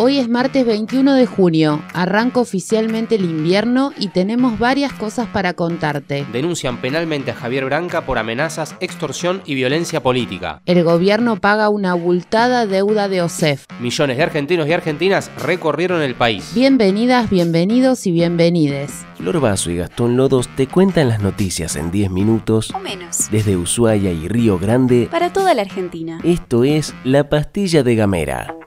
Hoy es martes 21 de junio, arranca oficialmente el invierno y tenemos varias cosas para contarte. Denuncian penalmente a Javier Branca por amenazas, extorsión y violencia política. El gobierno paga una abultada deuda de OSEF. Millones de argentinos y argentinas recorrieron el país. Bienvenidas, bienvenidos y bienvenides. Flor Vaso y Gastón Lodos te cuentan las noticias en 10 minutos o menos. desde Ushuaia y Río Grande. Para toda la Argentina. Esto es La Pastilla de Gamera.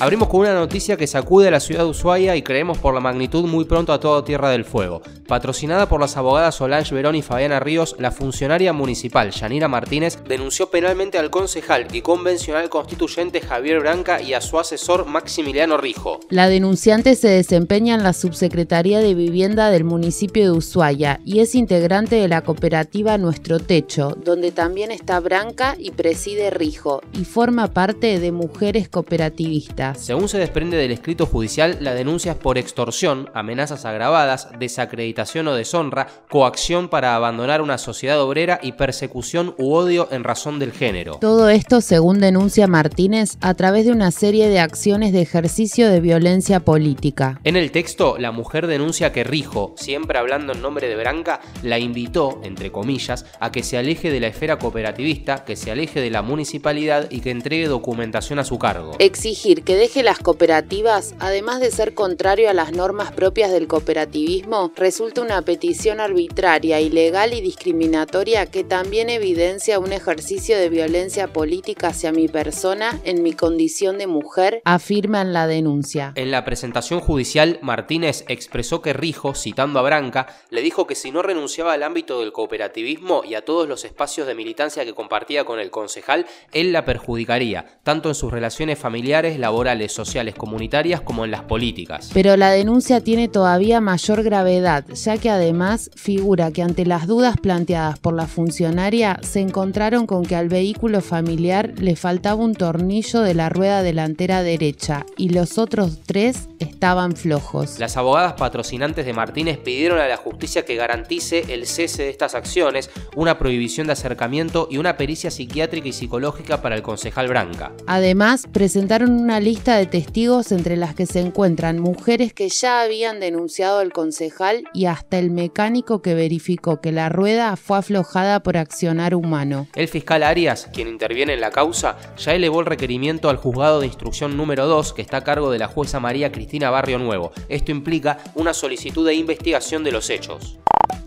Abrimos con una noticia que sacude a la ciudad de Ushuaia y creemos por la magnitud muy pronto a toda Tierra del Fuego. Patrocinada por las abogadas Solange Verón y Fabiana Ríos, la funcionaria municipal Yanira Martínez denunció penalmente al concejal y convencional constituyente Javier Branca y a su asesor Maximiliano Rijo. La denunciante se desempeña en la Subsecretaría de Vivienda del municipio de Ushuaia y es integrante de la cooperativa Nuestro Techo, donde también está Branca y preside Rijo y forma parte de Mujeres Cooperativistas. Según se desprende del escrito judicial, la denuncia es por extorsión, amenazas agravadas, desacreditación o deshonra, coacción para abandonar una sociedad obrera y persecución u odio en razón del género. Todo esto, según denuncia Martínez, a través de una serie de acciones de ejercicio de violencia política. En el texto, la mujer denuncia que Rijo, siempre hablando en nombre de Branca, la invitó, entre comillas, a que se aleje de la esfera cooperativista, que se aleje de la municipalidad y que entregue documentación a su cargo. Exigir que deje las cooperativas, además de ser contrario a las normas propias del cooperativismo, resulta una petición arbitraria, ilegal y discriminatoria que también evidencia un ejercicio de violencia política hacia mi persona en mi condición de mujer, afirma en la denuncia. En la presentación judicial, Martínez expresó que Rijo, citando a Branca, le dijo que si no renunciaba al ámbito del cooperativismo y a todos los espacios de militancia que compartía con el concejal, él la perjudicaría, tanto en sus relaciones familiares, laborales, sociales, comunitarias como en las políticas. Pero la denuncia tiene todavía mayor gravedad, ya que además figura que ante las dudas planteadas por la funcionaria se encontraron con que al vehículo familiar le faltaba un tornillo de la rueda delantera derecha y los otros tres estaban flojos. Las abogadas patrocinantes de Martínez pidieron a la justicia que garantice el cese de estas acciones, una prohibición de acercamiento y una pericia psiquiátrica y psicológica para el concejal Branca. Además, presentaron una lista de testigos entre las que se encuentran mujeres que ya habían denunciado al concejal y hasta el mecánico que verificó que la rueda fue aflojada por accionar humano. El fiscal Arias, quien interviene en la causa, ya elevó el requerimiento al juzgado de instrucción número 2 que está a cargo de la jueza María Cristina Barrio Nuevo. Esto implica una solicitud de investigación de los hechos.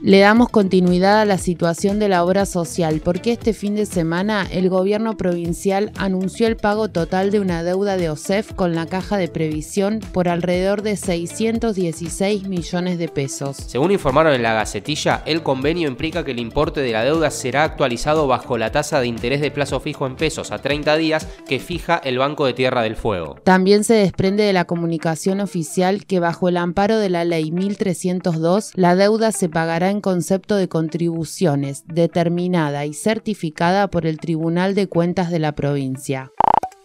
Le damos continuidad a la situación de la obra social porque este fin de semana el gobierno provincial anunció el pago total de una deuda de OSEF con la caja de previsión por alrededor de 616 millones de pesos. Según informaron en la Gacetilla, el convenio implica que el importe de la deuda será actualizado bajo la tasa de interés de plazo fijo en pesos a 30 días que fija el Banco de Tierra del Fuego. También se desprende de la comunicación oficial que bajo el amparo de la Ley 1302 la deuda se pagará en concepto de contribuciones determinada y certificada por el Tribunal de Cuentas de la provincia.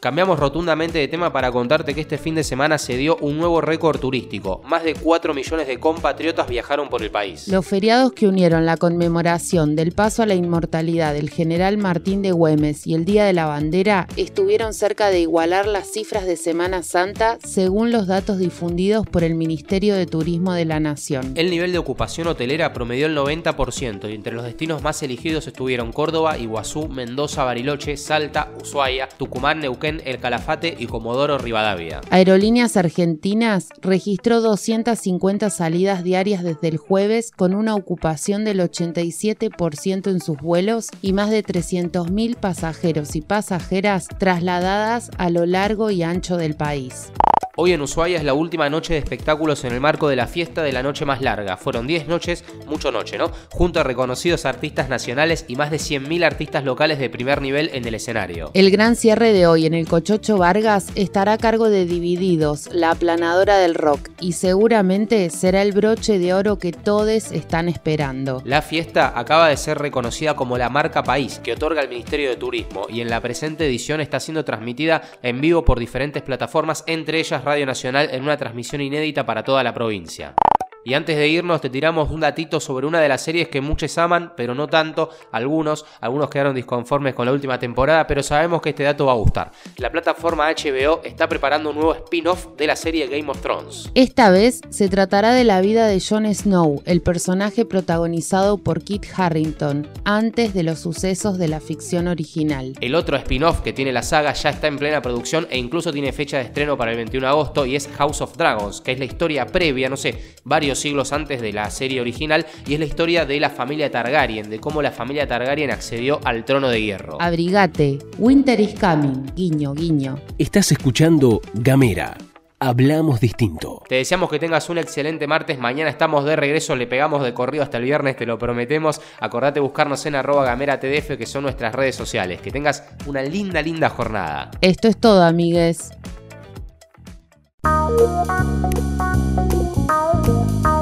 Cambiamos rotundamente de tema para contarte que este fin de semana se dio un nuevo récord turístico. Más de 4 millones de compatriotas viajaron por el país. Los feriados que unieron la conmemoración del paso a la inmortalidad del general Martín de Güemes y el Día de la Bandera estuvieron cerca de igualar las cifras de Semana Santa según los datos difundidos por el Ministerio de Turismo de la Nación. El nivel de ocupación hotelera promedió el 90% y entre los destinos más elegidos estuvieron Córdoba, Iguazú, Mendoza, Bariloche, Salta, Ushuaia, Tucumán, Neuquén, el Calafate y Comodoro Rivadavia. Aerolíneas Argentinas registró 250 salidas diarias desde el jueves con una ocupación del 87% en sus vuelos y más de 300.000 pasajeros y pasajeras trasladadas a lo largo y ancho del país. Hoy en Ushuaia es la última noche de espectáculos en el marco de la fiesta de la noche más larga. Fueron 10 noches, mucho noche, ¿no? Junto a reconocidos artistas nacionales y más de 100.000 artistas locales de primer nivel en el escenario. El gran cierre de hoy en el Cochocho Vargas estará a cargo de Divididos, la aplanadora del rock, y seguramente será el broche de oro que todos están esperando. La fiesta acaba de ser reconocida como la marca país que otorga el Ministerio de Turismo y en la presente edición está siendo transmitida en vivo por diferentes plataformas, entre ellas Radio Nacional en una transmisión inédita para toda la provincia. Y antes de irnos te tiramos un datito sobre una de las series que muchos aman, pero no tanto, algunos, algunos quedaron disconformes con la última temporada, pero sabemos que este dato va a gustar. La plataforma HBO está preparando un nuevo spin-off de la serie Game of Thrones. Esta vez se tratará de la vida de Jon Snow, el personaje protagonizado por Kit Harrington, antes de los sucesos de la ficción original. El otro spin-off que tiene la saga ya está en plena producción e incluso tiene fecha de estreno para el 21 de agosto y es House of Dragons, que es la historia previa, no sé, varios siglos antes de la serie original y es la historia de la familia Targaryen, de cómo la familia Targaryen accedió al trono de hierro. Abrigate, Winter is coming, guiño, guiño. Estás escuchando Gamera. Hablamos distinto. Te deseamos que tengas un excelente martes. Mañana estamos de regreso. Le pegamos de corrido hasta el viernes, te lo prometemos. Acordate buscarnos en arroba gamera tdf, que son nuestras redes sociales. Que tengas una linda, linda jornada. Esto es todo, amigues.